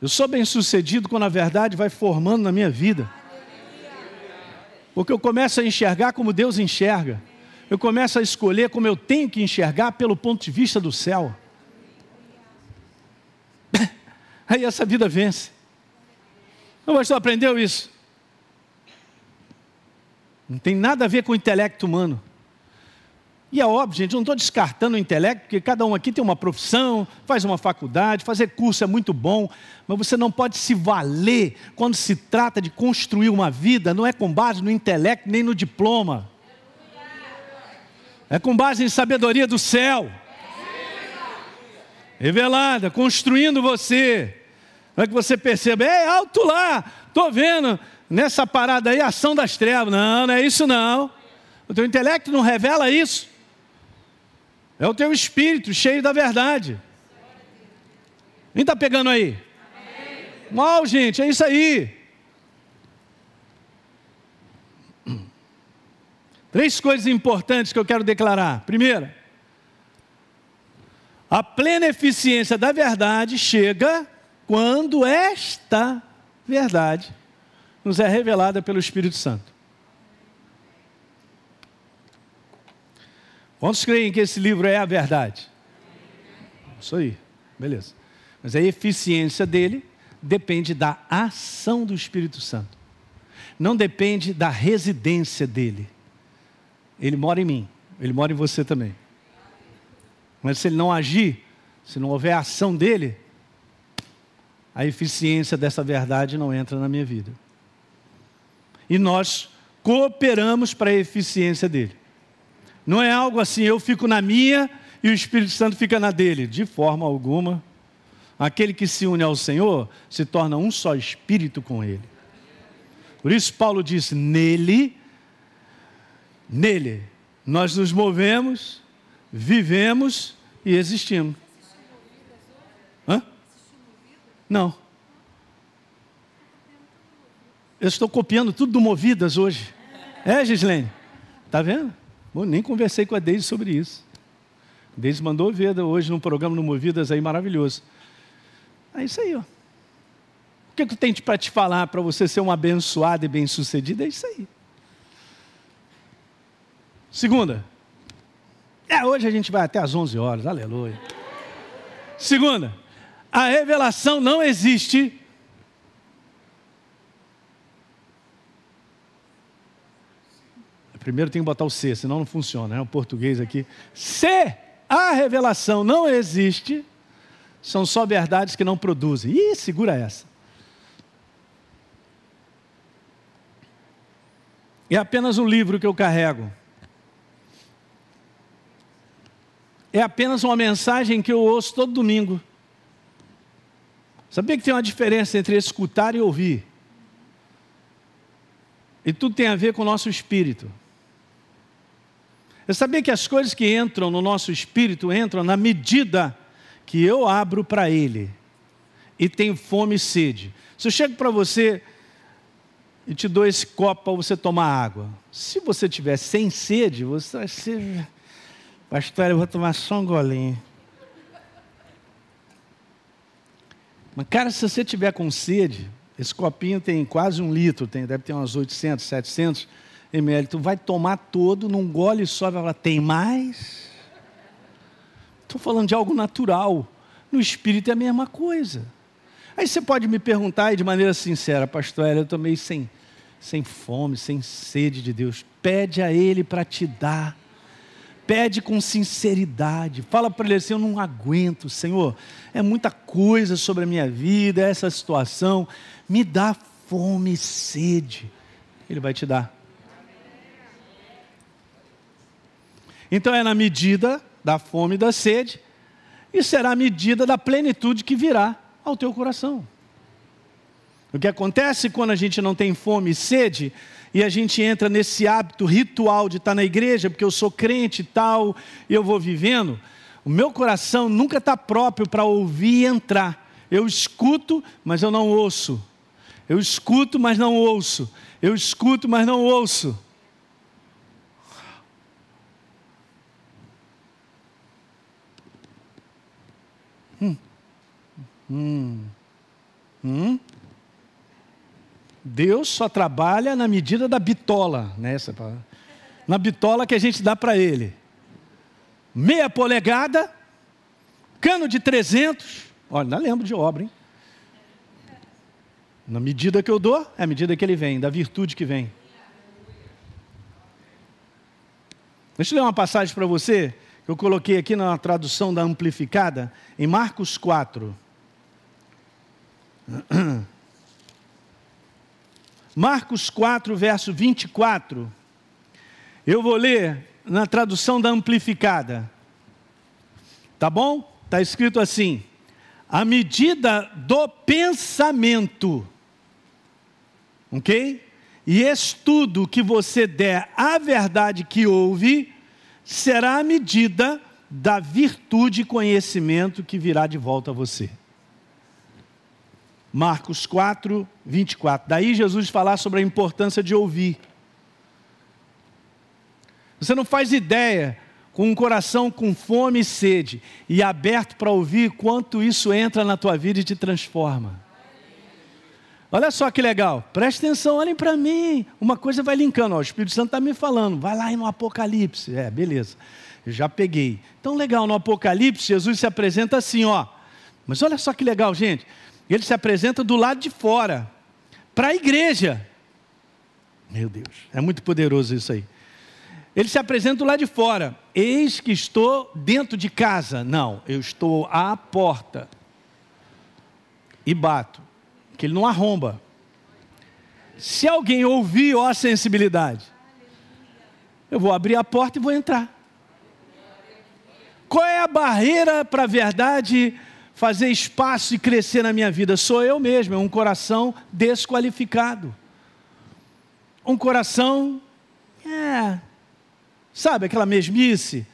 Eu sou bem sucedido quando a verdade vai formando na minha vida. Porque eu começo a enxergar como Deus enxerga. Eu começo a escolher como eu tenho que enxergar pelo ponto de vista do céu. Aí essa vida vence. O pastor aprendeu isso. Não tem nada a ver com o intelecto humano. E é óbvio, gente, eu não estou descartando o intelecto, porque cada um aqui tem uma profissão, faz uma faculdade, fazer curso é muito bom, mas você não pode se valer quando se trata de construir uma vida, não é com base no intelecto nem no diploma. É com base em sabedoria do céu. Revelada, construindo você. Para que você perceba, é alto lá, estou vendo nessa parada aí ação das trevas. Não, não é isso não. O teu intelecto não revela isso. É o teu espírito cheio da verdade. Quem está pegando aí? Mal, gente, é isso aí. Três coisas importantes que eu quero declarar. Primeira, a plena eficiência da verdade chega quando esta verdade nos é revelada pelo Espírito Santo. Quantos creem que esse livro é a verdade? Isso aí, beleza. Mas a eficiência dele depende da ação do Espírito Santo. Não depende da residência dele. Ele mora em mim, ele mora em você também. Mas se ele não agir, se não houver ação dele, a eficiência dessa verdade não entra na minha vida. E nós cooperamos para a eficiência dele. Não é algo assim, eu fico na minha e o Espírito Santo fica na dele, de forma alguma. Aquele que se une ao Senhor se torna um só espírito com ele. Por isso Paulo disse: nele Nele, nós nos movemos, vivemos e existimos. Hã? Não. Eu estou copiando tudo do Movidas hoje. É, Gislene? Está vendo? Bom, nem conversei com a Deise sobre isso. A Deise mandou ver hoje num programa no Movidas aí maravilhoso. É isso aí, ó. O que eu tenho para te falar para você ser um abençoado e bem-sucedido? É isso aí. Segunda. É, hoje a gente vai até às 11 horas, aleluia. Segunda. A revelação não existe Primeiro tem que botar o C, senão não funciona, né? O português aqui. Se a revelação não existe, são só verdades que não produzem. Ih, segura essa. É apenas um livro que eu carrego. é apenas uma mensagem que eu ouço todo domingo. Sabia que tem uma diferença entre escutar e ouvir? E tudo tem a ver com o nosso espírito. Eu sabia que as coisas que entram no nosso espírito entram na medida que eu abro para ele e tenho fome e sede. Se eu chego para você e te dou esse copo para você tomar água, se você tiver sem sede, você vai ser Pastor, eu vou tomar só um golinho. Mas, cara, se você tiver com sede, esse copinho tem quase um litro, tem, deve ter umas 800, 700 ml. Tu vai tomar todo num gole só, vai falar, tem mais? Estou falando de algo natural. No espírito é a mesma coisa. Aí você pode me perguntar e de maneira sincera, pastor, eu estou meio sem, sem fome, sem sede de Deus. Pede a Ele para te dar. Pede com sinceridade. Fala para ele assim: Eu não aguento, Senhor. É muita coisa sobre a minha vida, é essa situação. Me dá fome e sede. Ele vai te dar. Então é na medida da fome e da sede, e será a medida da plenitude que virá ao teu coração. O que acontece quando a gente não tem fome e sede e a gente entra nesse hábito ritual de estar na igreja, porque eu sou crente e tal, e eu vou vivendo, o meu coração nunca está próprio para ouvir e entrar. Eu escuto, mas eu não ouço. Eu escuto, mas não ouço. Eu escuto, mas não ouço. Hum. Hum. Deus só trabalha na medida da bitola, né? na bitola que a gente dá para Ele. Meia polegada, cano de 300. Olha, não lembro de obra, hein? Na medida que eu dou, é a medida que ele vem, da virtude que vem. Deixa eu ler uma passagem para você, que eu coloquei aqui na tradução da amplificada, em Marcos 4. Marcos 4, verso 24. Eu vou ler na tradução da amplificada. Tá bom? Está escrito assim: a medida do pensamento, ok? E estudo que você der à verdade que ouve, será a medida da virtude e conhecimento que virá de volta a você. Marcos 4, 24. Daí Jesus falar sobre a importância de ouvir. Você não faz ideia, com um coração com fome e sede e aberto para ouvir, quanto isso entra na tua vida e te transforma. Olha só que legal, preste atenção, olhem para mim. Uma coisa vai linkando, ó, o Espírito Santo está me falando, vai lá no Apocalipse. É, beleza, já peguei. Então, legal, no Apocalipse, Jesus se apresenta assim, ó. Mas olha só que legal, gente. Ele se apresenta do lado de fora, para a igreja. Meu Deus, é muito poderoso isso aí. Ele se apresenta lá de fora. Eis que estou dentro de casa. Não, eu estou à porta. E bato. Que ele não arromba. Se alguém ouvir, ó a sensibilidade. Eu vou abrir a porta e vou entrar. Qual é a barreira para a verdade fazer espaço e crescer na minha vida? Sou eu mesmo, é um coração desqualificado. Um coração, é, Sabe aquela mesmice?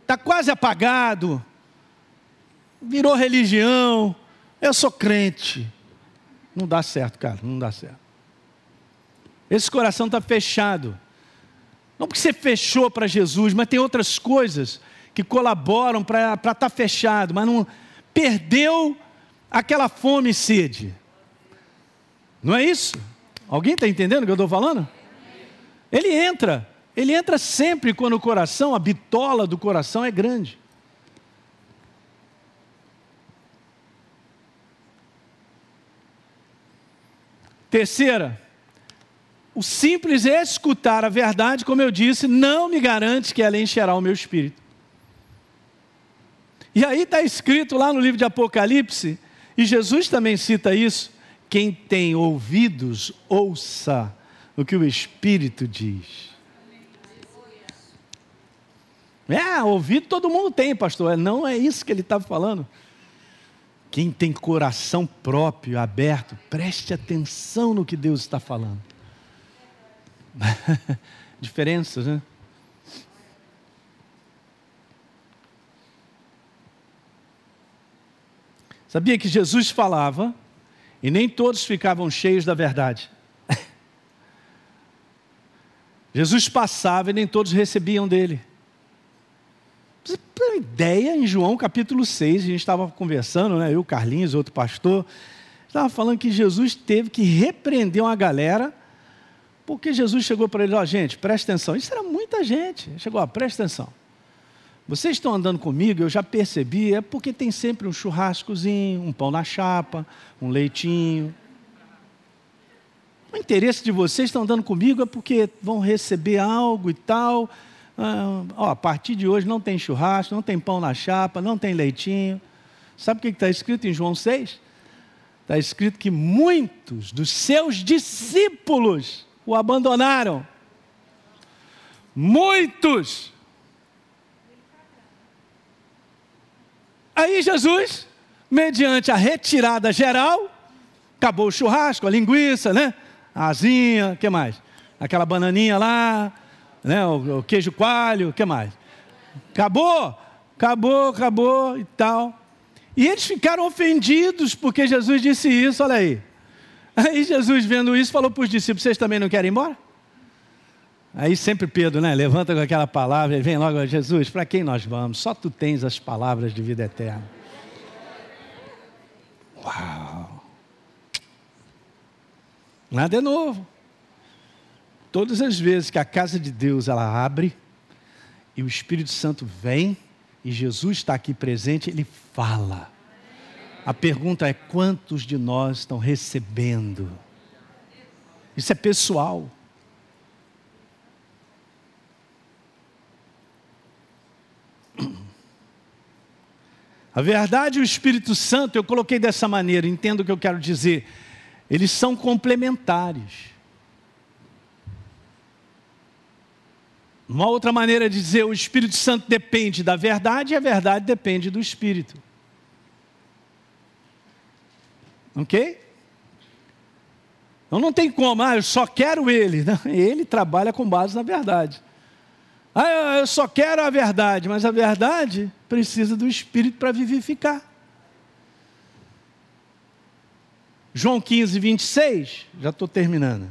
Está quase apagado, virou religião, eu sou crente. Não dá certo, cara, não dá certo. Esse coração está fechado. Não porque você fechou para Jesus, mas tem outras coisas que colaboram para estar tá fechado, mas não perdeu aquela fome e sede. Não é isso? Alguém está entendendo o que eu estou falando? Ele entra, ele entra sempre quando o coração, a bitola do coração é grande. Terceira, o simples escutar a verdade, como eu disse, não me garante que ela encherá o meu espírito. E aí está escrito lá no livro de Apocalipse, e Jesus também cita isso: quem tem ouvidos, ouça o que o Espírito diz. É, ouvido todo mundo tem, pastor. Não é isso que ele estava falando. Quem tem coração próprio, aberto, preste atenção no que Deus está falando. Diferenças, né? Sabia que Jesus falava e nem todos ficavam cheios da verdade. Jesus passava e nem todos recebiam dele. Você tem uma ideia, em João capítulo 6, a gente estava conversando, né, eu, Carlinhos, outro pastor, estava falando que Jesus teve que repreender uma galera, porque Jesus chegou para ele, ó, oh, gente, presta atenção. Isso era muita gente. Chegou, ó, presta atenção. Vocês estão andando comigo, eu já percebi, é porque tem sempre um churrascozinho, um pão na chapa, um leitinho. O interesse de vocês estão andando comigo é porque vão receber algo e tal. Ah, ó, a partir de hoje não tem churrasco, não tem pão na chapa, não tem leitinho. Sabe o que está escrito em João 6? Está escrito que muitos dos seus discípulos o abandonaram. Muitos. Aí Jesus, mediante a retirada geral, acabou o churrasco, a linguiça, né? A asinha, que mais? Aquela bananinha lá, né? o, o queijo coalho, que mais? Acabou, acabou, acabou e tal. E eles ficaram ofendidos porque Jesus disse isso, olha aí. Aí Jesus, vendo isso, falou para os discípulos: vocês também não querem ir embora? Aí sempre Pedro, né? Levanta com aquela palavra e vem logo, Jesus, para quem nós vamos? Só tu tens as palavras de vida eterna. Uau! Nada é novo. Todas as vezes que a casa de Deus ela abre e o Espírito Santo vem e Jesus está aqui presente, ele fala. A pergunta é: quantos de nós estão recebendo? Isso é pessoal. A verdade e o Espírito Santo, eu coloquei dessa maneira, entendo o que eu quero dizer. Eles são complementares. Uma outra maneira de dizer, o Espírito Santo depende da verdade e a verdade depende do Espírito. Ok? Então não tem como, ah, eu só quero ele. Ele trabalha com base na verdade. Ah, eu só quero a verdade, mas a verdade precisa do Espírito para vivificar. João 15, 26, já estou terminando.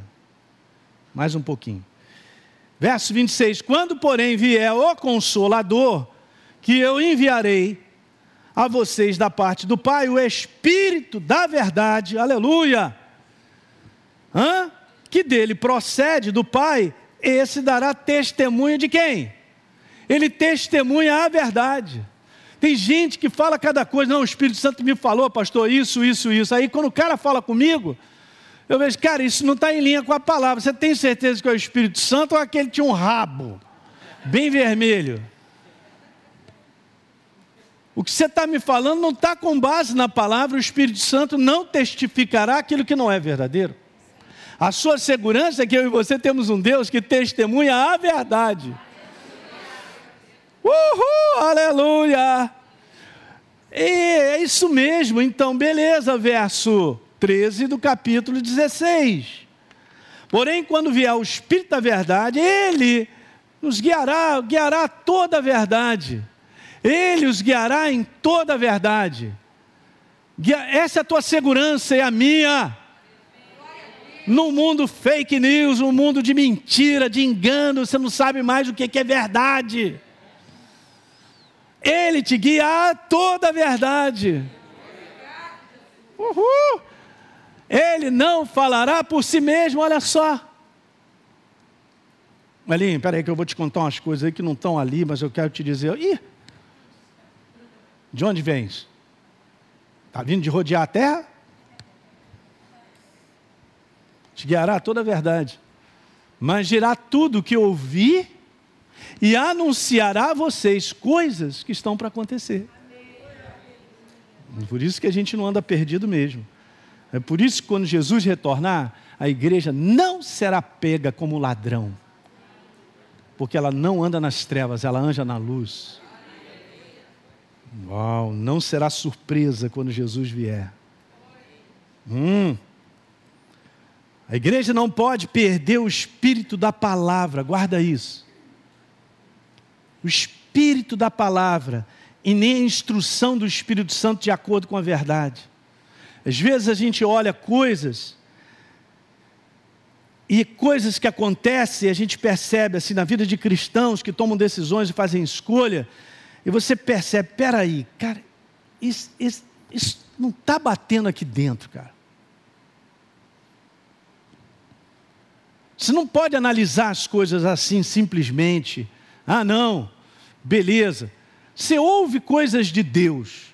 Mais um pouquinho. Verso 26: Quando, porém, vier o Consolador, que eu enviarei a vocês da parte do Pai, o Espírito da Verdade, aleluia, Hã? que dele procede do Pai, esse dará testemunho de quem? Ele testemunha a verdade. Tem gente que fala cada coisa, não, o Espírito Santo me falou, pastor, isso, isso, isso. Aí quando o cara fala comigo, eu vejo, cara, isso não está em linha com a palavra. Você tem certeza que é o Espírito Santo ou aquele tinha um rabo bem vermelho? O que você está me falando não está com base na palavra, o Espírito Santo não testificará aquilo que não é verdadeiro. A sua segurança é que eu e você temos um Deus que testemunha a verdade. Uhul, aleluia! E é isso mesmo, então, beleza, verso 13 do capítulo 16. Porém, quando vier o Espírito da Verdade, Ele nos guiará, guiará toda a verdade. Ele os guiará em toda a verdade. Essa é a tua segurança e a minha. No mundo fake news, um mundo de mentira, de engano, você não sabe mais o que é verdade. Ele te guia a toda a verdade. Uhul. Ele não falará por si mesmo, olha só. Malinho, peraí que eu vou te contar umas coisas aí que não estão ali, mas eu quero te dizer. Ih, de onde vens? Está vindo de rodear a terra? Te guiará toda a verdade, mas dirá tudo o que ouvir e anunciará a vocês coisas que estão para acontecer. Por isso que a gente não anda perdido mesmo. É por isso que quando Jesus retornar, a igreja não será pega como ladrão, porque ela não anda nas trevas, ela anda na luz. Uau, não será surpresa quando Jesus vier. Hum. A igreja não pode perder o espírito da palavra, guarda isso. O espírito da palavra e nem a instrução do Espírito Santo de acordo com a verdade. Às vezes a gente olha coisas e coisas que acontecem, a gente percebe assim na vida de cristãos que tomam decisões e fazem escolha, e você percebe, peraí, cara, isso, isso, isso não está batendo aqui dentro, cara. Você não pode analisar as coisas assim simplesmente. Ah, não, beleza. Você ouve coisas de Deus,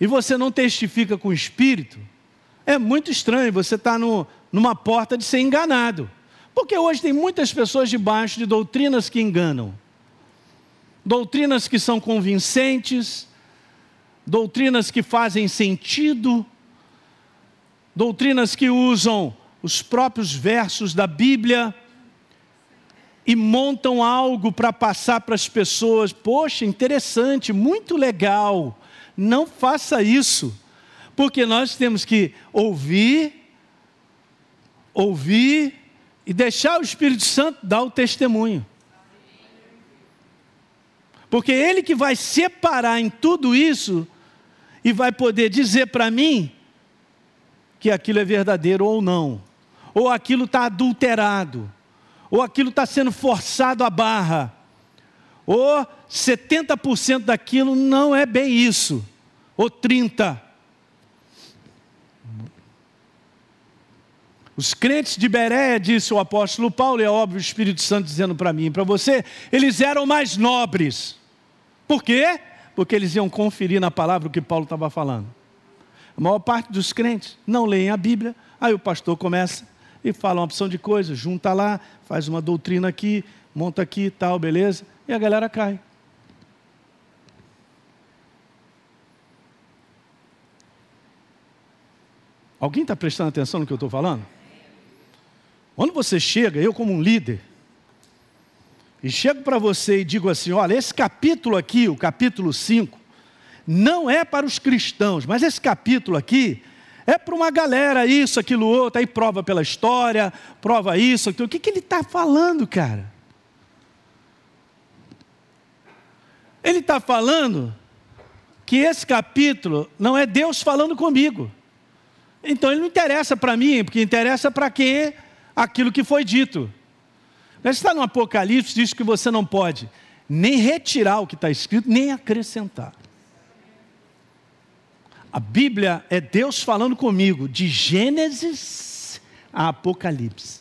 e você não testifica com o Espírito, é muito estranho, você está numa porta de ser enganado. Porque hoje tem muitas pessoas debaixo de doutrinas que enganam. Doutrinas que são convincentes, doutrinas que fazem sentido, doutrinas que usam os próprios versos da Bíblia e montam algo para passar para as pessoas. Poxa, interessante, muito legal. Não faça isso, porque nós temos que ouvir, ouvir e deixar o Espírito Santo dar o testemunho. Porque ele que vai separar em tudo isso e vai poder dizer para mim que aquilo é verdadeiro ou não, ou aquilo está adulterado, ou aquilo está sendo forçado à barra ou 70% daquilo não é bem isso, ou 30%. Os crentes de Beréia, disse o apóstolo Paulo, e é óbvio o Espírito Santo dizendo para mim e para você, eles eram mais nobres. Por quê? Porque eles iam conferir na palavra o que Paulo estava falando. A maior parte dos crentes não leem a Bíblia, aí o pastor começa e fala uma opção de coisas, junta lá, faz uma doutrina aqui, monta aqui tal, beleza? E a galera cai. Alguém está prestando atenção no que eu estou falando? Quando você chega, eu como um líder, e chego para você e digo assim: olha, esse capítulo aqui, o capítulo 5, não é para os cristãos, mas esse capítulo aqui é para uma galera, isso, aquilo, outro, aí prova pela história, prova isso, aquilo. O que, que ele está falando, cara? Ele está falando que esse capítulo não é Deus falando comigo. Então ele não interessa para mim, porque interessa para quem aquilo que foi dito. Mas está no Apocalipse, diz que você não pode nem retirar o que está escrito, nem acrescentar. A Bíblia é Deus falando comigo, de Gênesis a Apocalipse.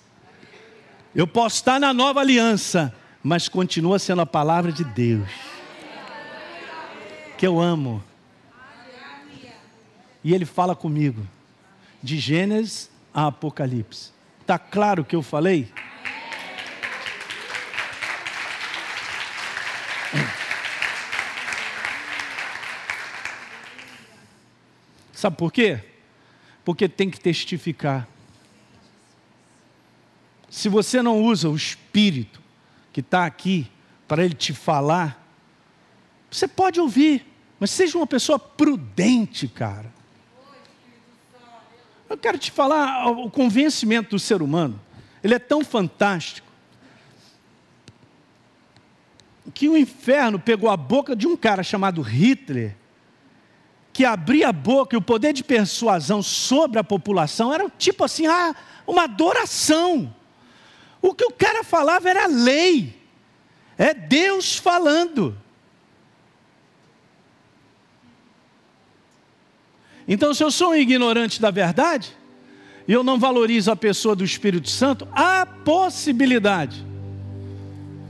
Eu posso estar na nova aliança, mas continua sendo a palavra de Deus. Que eu amo. E Ele fala comigo, de Gênesis a Apocalipse. Está claro o que eu falei? Sabe por quê? Porque tem que testificar. Se você não usa o Espírito que está aqui para ele te falar, você pode ouvir, mas seja uma pessoa prudente, cara. Eu quero te falar o convencimento do ser humano. Ele é tão fantástico que o inferno pegou a boca de um cara chamado Hitler que abria a boca e o poder de persuasão sobre a população era tipo assim, ah, uma adoração. O que o cara falava era lei, é Deus falando. Então, se eu sou um ignorante da verdade, e eu não valorizo a pessoa do Espírito Santo, a possibilidade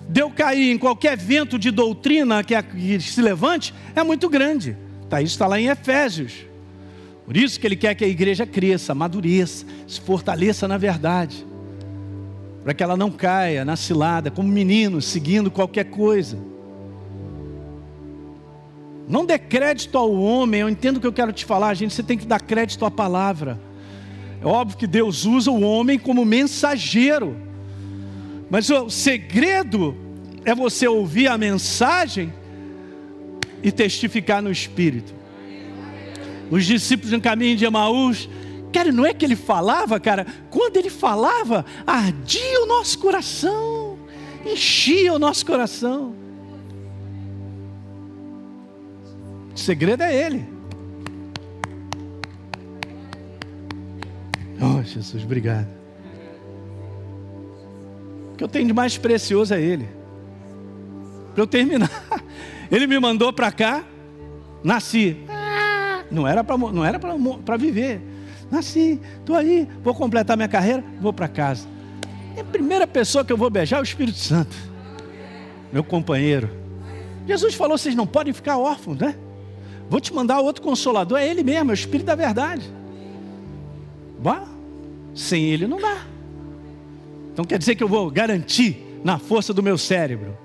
de eu cair em qualquer vento de doutrina que se levante é muito grande. Tá, isso está lá em Efésios. Por isso que ele quer que a igreja cresça, amadureça, se fortaleça na verdade. Para que ela não caia na cilada, como menino, seguindo qualquer coisa. Não dê crédito ao homem, eu entendo o que eu quero te falar, gente. Você tem que dar crédito à palavra. É óbvio que Deus usa o homem como mensageiro. Mas o segredo é você ouvir a mensagem e testificar no Espírito. Os discípulos no caminho de Emaús, cara, não é que ele falava, cara? Quando ele falava, ardia o nosso coração, enchia o nosso coração. O segredo é ele. Oh, Jesus, obrigado. O que eu tenho de mais precioso é Ele. Para eu terminar, Ele me mandou para cá, nasci. Não era para não era para viver. Nasci, estou aí, vou completar minha carreira, vou para casa. E a primeira pessoa que eu vou beijar é o Espírito Santo, meu companheiro. Jesus falou: vocês não podem ficar órfãos, né? Vou te mandar outro consolador, é Ele mesmo, é o Espírito da verdade. Bah, sem Ele não dá. Então quer dizer que eu vou garantir na força do meu cérebro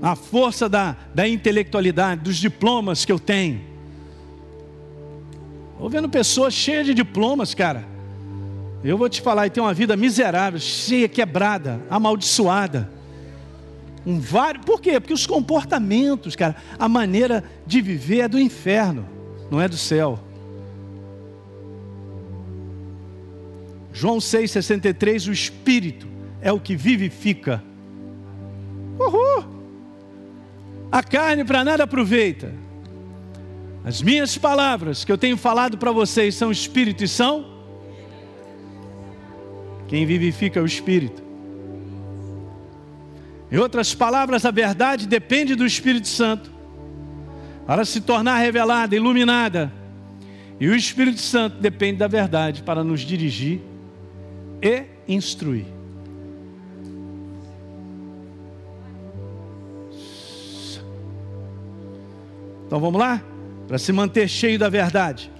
a força da, da intelectualidade, dos diplomas que eu tenho. Estou vendo pessoas cheias de diplomas, cara. Eu vou te falar, e tem uma vida miserável, cheia, quebrada, amaldiçoada. Um vário, por quê? Porque os comportamentos, cara, a maneira de viver é do inferno, não é do céu. João 6,63, o Espírito é o que vivifica. Uhul! A carne para nada aproveita. As minhas palavras que eu tenho falado para vocês são espírito e são. Quem vivifica é o espírito. Em outras palavras, a verdade depende do Espírito Santo para se tornar revelada, iluminada. E o Espírito Santo depende da verdade para nos dirigir e instruir. Então vamos lá? Para se manter cheio da verdade,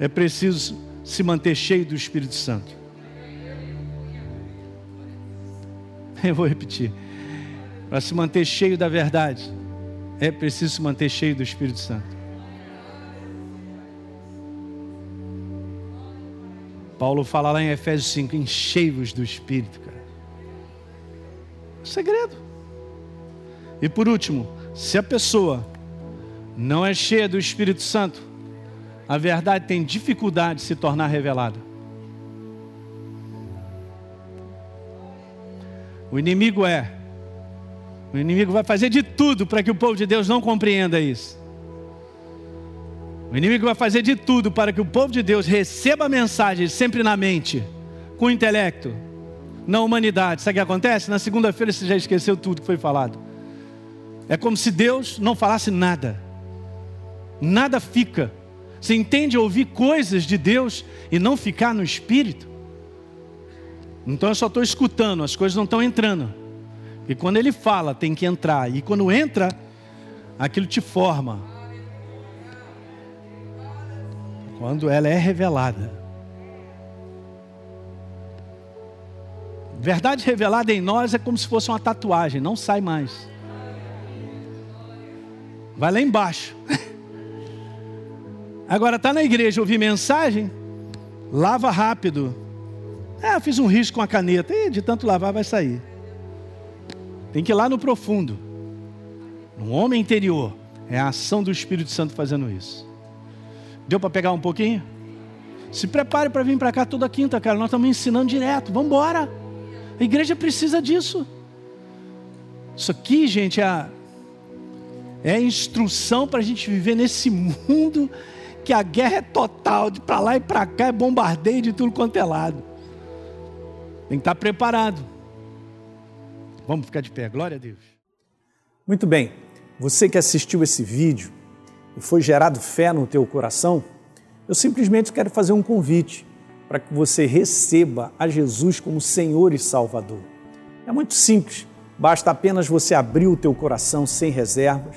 é preciso se manter cheio do Espírito Santo. Eu vou repetir. Para se manter cheio da verdade, é preciso se manter cheio do Espírito Santo. Paulo fala lá em Efésios 5: enchei-vos do Espírito, cara. Segredo. E por último, se a pessoa não é cheia do Espírito Santo, a verdade tem dificuldade de se tornar revelada. O inimigo é. O inimigo vai fazer de tudo para que o povo de Deus não compreenda isso. O inimigo vai fazer de tudo para que o povo de Deus receba a mensagem sempre na mente, com o intelecto, na humanidade. Sabe o que acontece? Na segunda-feira você já esqueceu tudo que foi falado. É como se Deus não falasse nada. Nada fica. Você entende ouvir coisas de Deus e não ficar no espírito? Então eu só estou escutando, as coisas não estão entrando. E quando ele fala, tem que entrar. E quando entra, aquilo te forma. quando ela é revelada. Verdade revelada em nós é como se fosse uma tatuagem, não sai mais. Vai lá embaixo. Agora está na igreja ouvir mensagem, lava rápido. Eu fiz um risco com a caneta, e de tanto lavar vai sair. Tem que ir lá no profundo. No homem interior. É a ação do Espírito Santo fazendo isso. Deu para pegar um pouquinho? Se prepare para vir para cá toda quinta, cara. Nós estamos ensinando direto. Vamos embora. A igreja precisa disso. Isso aqui, gente, é é instrução para a gente viver nesse mundo que a guerra é total, de para lá e para cá é bombardeio de tudo quanto é lado. Tem que estar preparado. Vamos ficar de pé, glória a Deus. Muito bem, você que assistiu esse vídeo, e foi gerado fé no teu coração, eu simplesmente quero fazer um convite para que você receba a Jesus como Senhor e Salvador. É muito simples, basta apenas você abrir o teu coração sem reservas,